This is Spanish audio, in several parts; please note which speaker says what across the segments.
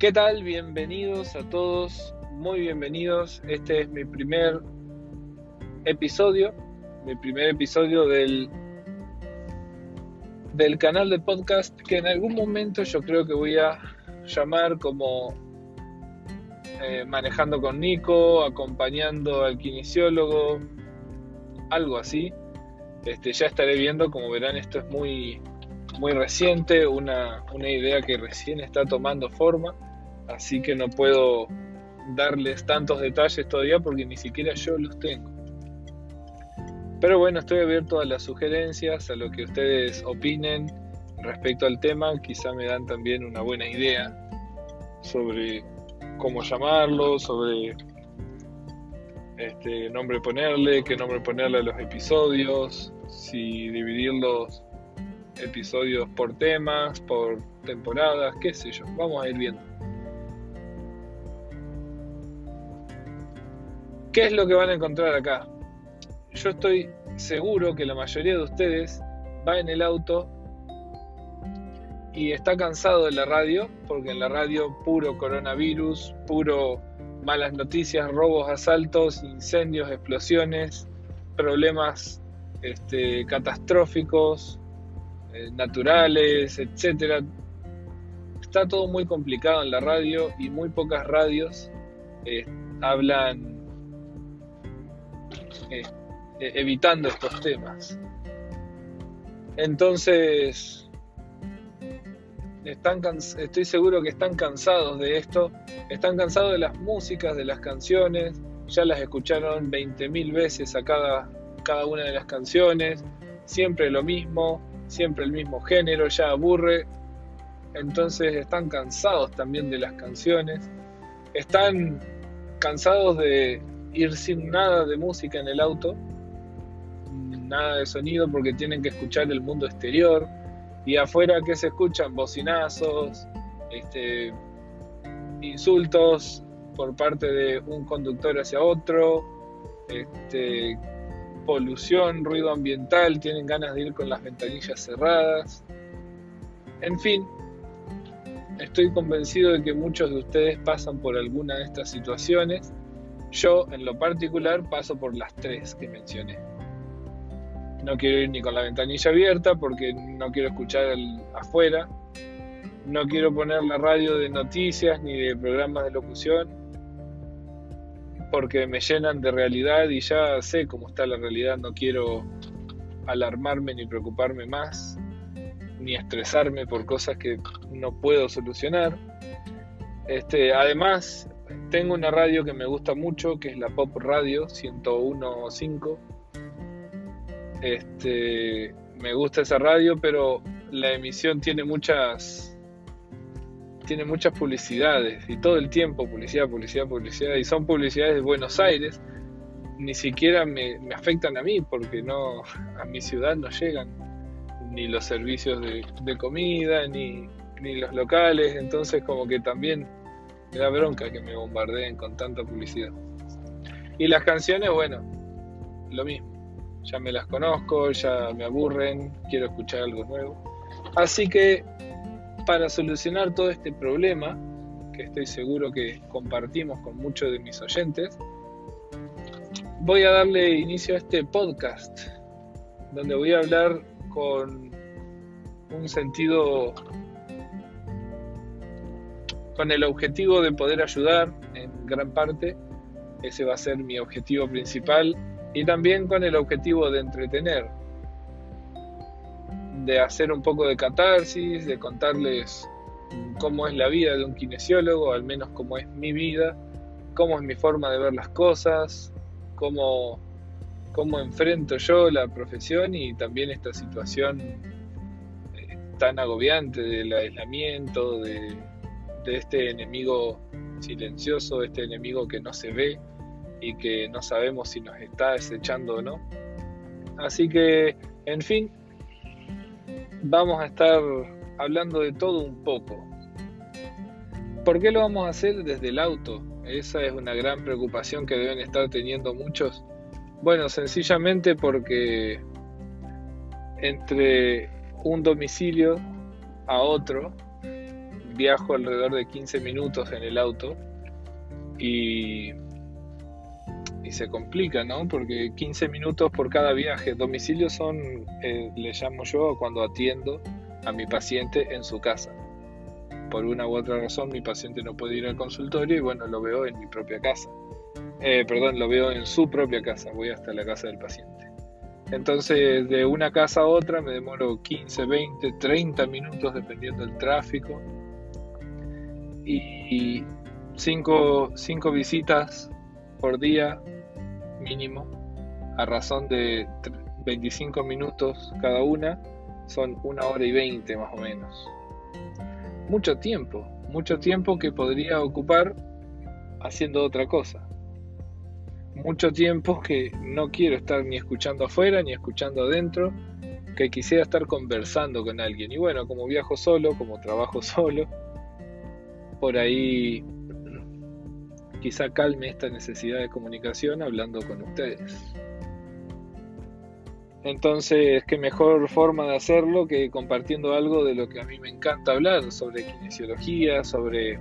Speaker 1: ¿Qué tal? Bienvenidos a todos, muy bienvenidos. Este es mi primer episodio, mi primer episodio del, del canal de podcast que en algún momento yo creo que voy a llamar como eh, manejando con Nico, acompañando al kinesiólogo, algo así. Este, ya estaré viendo, como verán, esto es muy, muy reciente, una, una idea que recién está tomando forma así que no puedo darles tantos detalles todavía porque ni siquiera yo los tengo. Pero bueno, estoy abierto a las sugerencias, a lo que ustedes opinen respecto al tema, quizá me dan también una buena idea sobre cómo llamarlo, sobre este nombre ponerle, qué nombre ponerle a los episodios, si dividir los episodios por temas, por temporadas, qué sé yo, vamos a ir viendo. ¿Qué es lo que van a encontrar acá? Yo estoy seguro que la mayoría de ustedes va en el auto y está cansado de la radio, porque en la radio puro coronavirus, puro malas noticias, robos, asaltos, incendios, explosiones, problemas este, catastróficos, eh, naturales, etc. Está todo muy complicado en la radio y muy pocas radios eh, hablan eh, evitando estos temas. Entonces, están estoy seguro que están cansados de esto, están cansados de las músicas, de las canciones, ya las escucharon 20.000 veces a cada, cada una de las canciones, siempre lo mismo, siempre el mismo género, ya aburre, entonces están cansados también de las canciones, están cansados de, ir sin nada de música en el auto, nada de sonido porque tienen que escuchar el mundo exterior. Y afuera que se escuchan bocinazos, este, insultos por parte de un conductor hacia otro, este, polución, ruido ambiental, tienen ganas de ir con las ventanillas cerradas. En fin, estoy convencido de que muchos de ustedes pasan por alguna de estas situaciones yo, en lo particular, paso por las tres que mencioné. No quiero ir ni con la ventanilla abierta porque no quiero escuchar afuera. No quiero poner la radio de noticias ni de programas de locución porque me llenan de realidad y ya sé cómo está la realidad. No quiero alarmarme ni preocuparme más ni estresarme por cosas que no puedo solucionar. Este, además, tengo una radio que me gusta mucho, que es la Pop Radio 101.5. Este, me gusta esa radio, pero la emisión tiene muchas tiene muchas publicidades y todo el tiempo publicidad, publicidad, publicidad y son publicidades de Buenos Aires. Ni siquiera me, afectan a mí porque no a mi ciudad no llegan ni los servicios de, de comida ni, ni los locales, entonces como que también me da bronca que me bombardeen con tanta publicidad. Y las canciones, bueno, lo mismo. Ya me las conozco, ya me aburren, quiero escuchar algo nuevo. Así que para solucionar todo este problema, que estoy seguro que compartimos con muchos de mis oyentes, voy a darle inicio a este podcast, donde voy a hablar con un sentido con el objetivo de poder ayudar en gran parte, ese va a ser mi objetivo principal, y también con el objetivo de entretener, de hacer un poco de catarsis, de contarles cómo es la vida de un kinesiólogo, al menos cómo es mi vida, cómo es mi forma de ver las cosas, cómo, cómo enfrento yo la profesión y también esta situación eh, tan agobiante del aislamiento, de de este enemigo silencioso, este enemigo que no se ve y que no sabemos si nos está desechando o no. Así que, en fin, vamos a estar hablando de todo un poco. ¿Por qué lo vamos a hacer desde el auto? Esa es una gran preocupación que deben estar teniendo muchos. Bueno, sencillamente porque entre un domicilio a otro viajo alrededor de 15 minutos en el auto y, se complica, ¿no? Porque 15 minutos por cada viaje. Domicilio son, eh, le llamo yo cuando atiendo a mi paciente en su casa. Por una u otra razón mi paciente no puede ir al consultorio y bueno, lo veo en mi propia casa. Eh, perdón, lo veo en su propia casa, voy hasta la casa del paciente. Entonces, de una casa a otra me demoro 15, 20, 30 minutos dependiendo del tráfico. Y 5 visitas por día mínimo, a razón de 25 minutos cada una, son una hora y 20 más o menos. Mucho tiempo, mucho tiempo que podría ocupar haciendo otra cosa mucho tiempo que no quiero estar ni escuchando afuera ni escuchando adentro, que quisiera estar conversando con alguien. Y bueno, como viajo solo, como trabajo solo, por ahí quizá calme esta necesidad de comunicación hablando con ustedes. Entonces, qué mejor forma de hacerlo que compartiendo algo de lo que a mí me encanta hablar, sobre kinesiología, sobre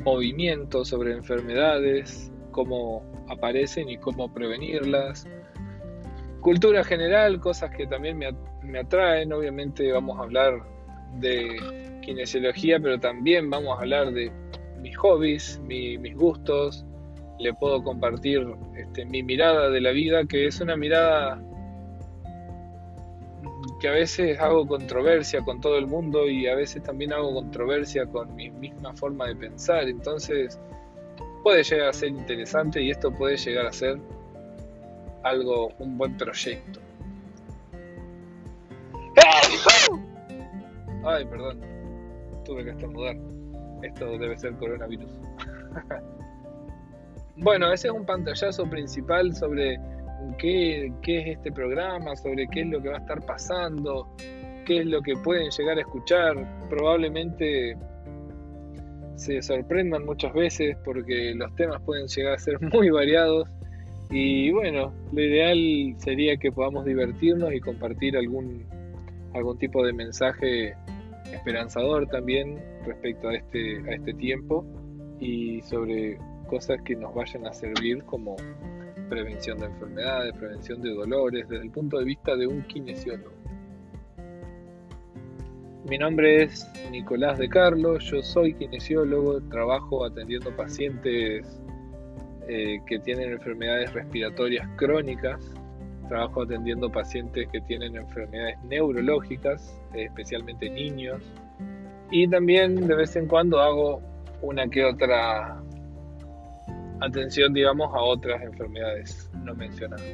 Speaker 1: movimiento, sobre enfermedades, cómo aparecen y cómo prevenirlas. Cultura general, cosas que también me, atraen. Obviamente vamos a hablar de kinesiología, pero también vamos a hablar de mis hobbies, mis gustos. Le puedo compartir este, mi mirada de la vida, que es una mirada que a veces hago controversia con todo el mundo y a veces también hago controversia con mi misma forma de pensar. Entonces, puede llegar a ser interesante y esto puede llegar a ser algo, un buen proyecto. Ay, perdón, tuve que estornudar. Esto debe ser coronavirus. bueno, ese es un pantallazo principal sobre qué, qué es este programa, sobre qué es lo que va a estar pasando, qué es lo que pueden llegar a escuchar. Probablemente se sorprendan muchas veces porque los temas pueden llegar a ser muy variados y bueno, lo ideal sería que podamos divertirnos y compartir algún, algún tipo de mensaje esperanzador también respecto a este, a este tiempo y sobre cosas que nos vayan a servir como prevención de enfermedades, prevención de dolores, desde el punto de vista de un kinesiólogo. Mi nombre es Nicolás de Carlos, yo soy kinesiólogo, trabajo atendiendo pacientes eh, que tienen enfermedades respiratorias crónicas, trabajo atendiendo pacientes que tienen enfermedades neurológicas, especialmente niños, y también de vez en cuando hago una que otra atención, digamos, a otras enfermedades no mencionadas.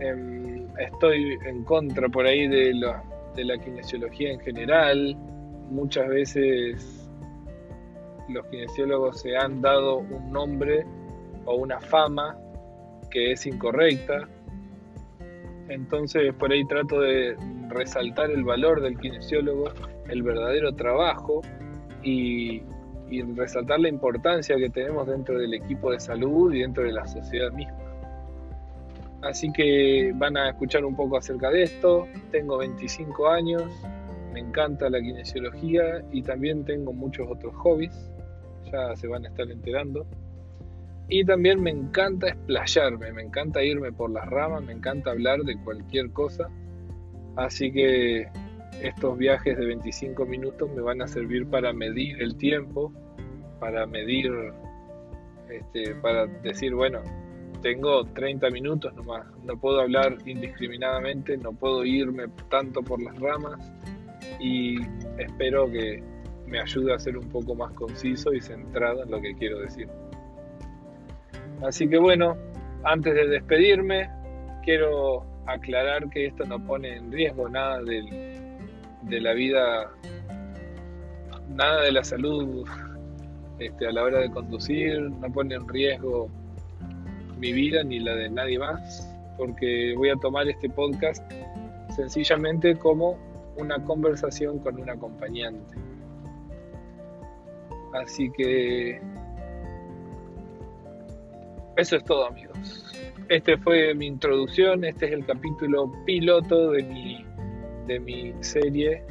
Speaker 1: Em, estoy en contra por ahí de los de la kinesiología en general. Muchas veces los kinesiólogos se han dado un nombre o una fama que es incorrecta. Entonces por ahí trato de resaltar el valor del kinesiólogo, el verdadero trabajo y, resaltar la importancia que tenemos dentro del equipo de salud y dentro de la sociedad misma. Así que van a escuchar un poco acerca de esto. Tengo 25 años, me encanta la kinesiología y también tengo muchos otros hobbies, ya se van a estar enterando. Y también me encanta explayarme, me encanta irme por las ramas, me encanta hablar de cualquier cosa. Así que estos viajes de 25 minutos me van a servir para medir el tiempo, para medir, este, para decir, bueno, tengo 30 minutos nomás, no puedo hablar indiscriminadamente, no puedo irme tanto por las ramas y espero que me ayude a ser un poco más conciso y centrado en lo que quiero decir. Así que bueno, antes de despedirme, quiero aclarar que esto no pone en riesgo nada de la vida, nada de la salud este, a la hora de conducir, no pone en riesgo mi vida ni la de nadie más, porque voy a tomar este podcast sencillamente como una conversación con un acompañante. Así que eso es todo amigos. Este fue mi introducción, este es el capítulo piloto de mi, de mi serie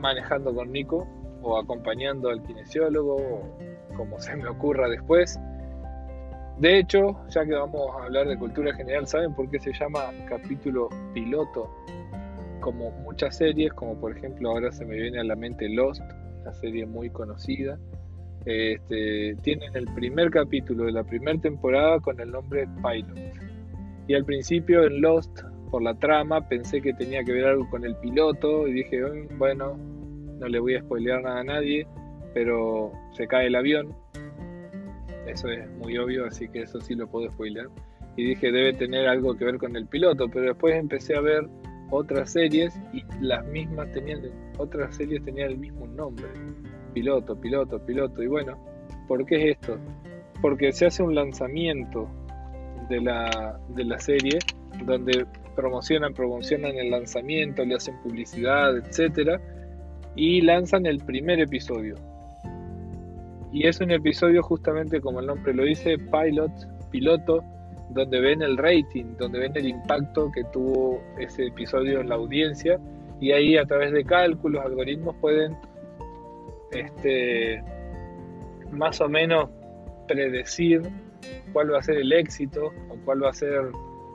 Speaker 1: manejando con Nico o acompañando al kinesiólogo o como se me ocurra después. De hecho, ya que vamos a hablar de cultura general, ¿saben por qué se llama capítulo piloto? Como muchas series, como por ejemplo ahora se me viene a la mente Lost, una serie muy conocida. Este, tienen el primer capítulo de la primera temporada con el nombre Pilot. Y al principio en Lost, por la trama, pensé que tenía que ver algo con el piloto y dije, mm, bueno, no le voy a spoilear nada a nadie, pero se cae el avión. Eso es muy obvio, así que eso sí lo puedo spoilear. Y dije, debe tener algo que ver con el piloto, pero después empecé a ver otras series y las mismas tenían, otras series tenían el mismo nombre. Piloto, piloto, piloto. Y bueno, ¿por qué es esto? Porque se hace un lanzamiento de la, de la serie donde promocionan, promocionan el lanzamiento, le hacen publicidad, etcétera, y lanzan el primer episodio. Y es un episodio justamente como el nombre lo dice, pilot, piloto, donde ven el rating, donde ven el impacto que tuvo ese episodio en la audiencia y ahí a través de cálculos, algoritmos pueden este, más o menos predecir cuál va a ser el éxito o cuál va a ser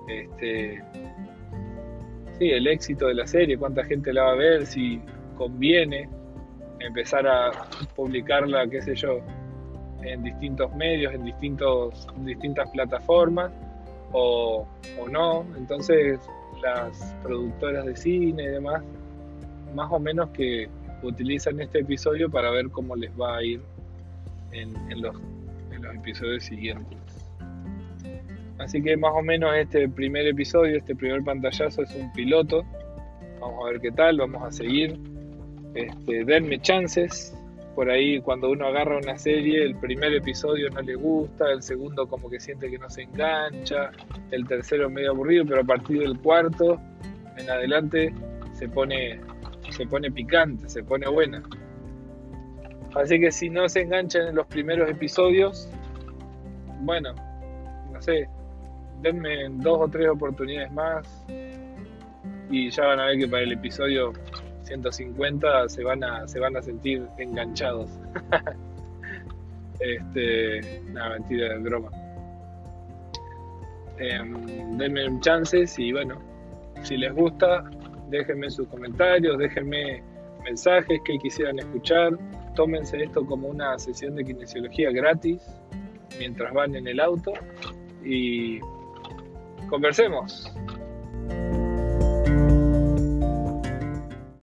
Speaker 1: este, sí, el éxito de la serie, cuánta gente la va a ver, si conviene empezar a publicarla, qué sé yo, en distintos medios, en distintos, distintas plataformas o, no. Entonces las productoras de cine y demás, más o menos que utilizan este episodio para ver cómo les va a ir en, los, los episodios siguientes. Así que más o menos este primer episodio, este primer pantallazo es un piloto. Vamos a ver qué tal, vamos a seguir. Este, denme chances. Por ahí cuando uno agarra una serie, el primer episodio no le gusta, el segundo como que siente que no se engancha, el tercero medio aburrido, pero a partir del cuarto en adelante se pone, se pone picante, se pone buena. Así que si no se enganchan en los primeros episodios, bueno, no sé, denme dos o tres oportunidades más y ya van a ver que para el episodio 150 se van a, se van a sentir enganchados. este, nada, mentira, de broma. Em, denme chances y bueno, si les gusta, déjenme sus comentarios, déjenme mensajes que quisieran escuchar. Tómense esto como una sesión de kinesiología gratis mientras van en el auto y conversemos.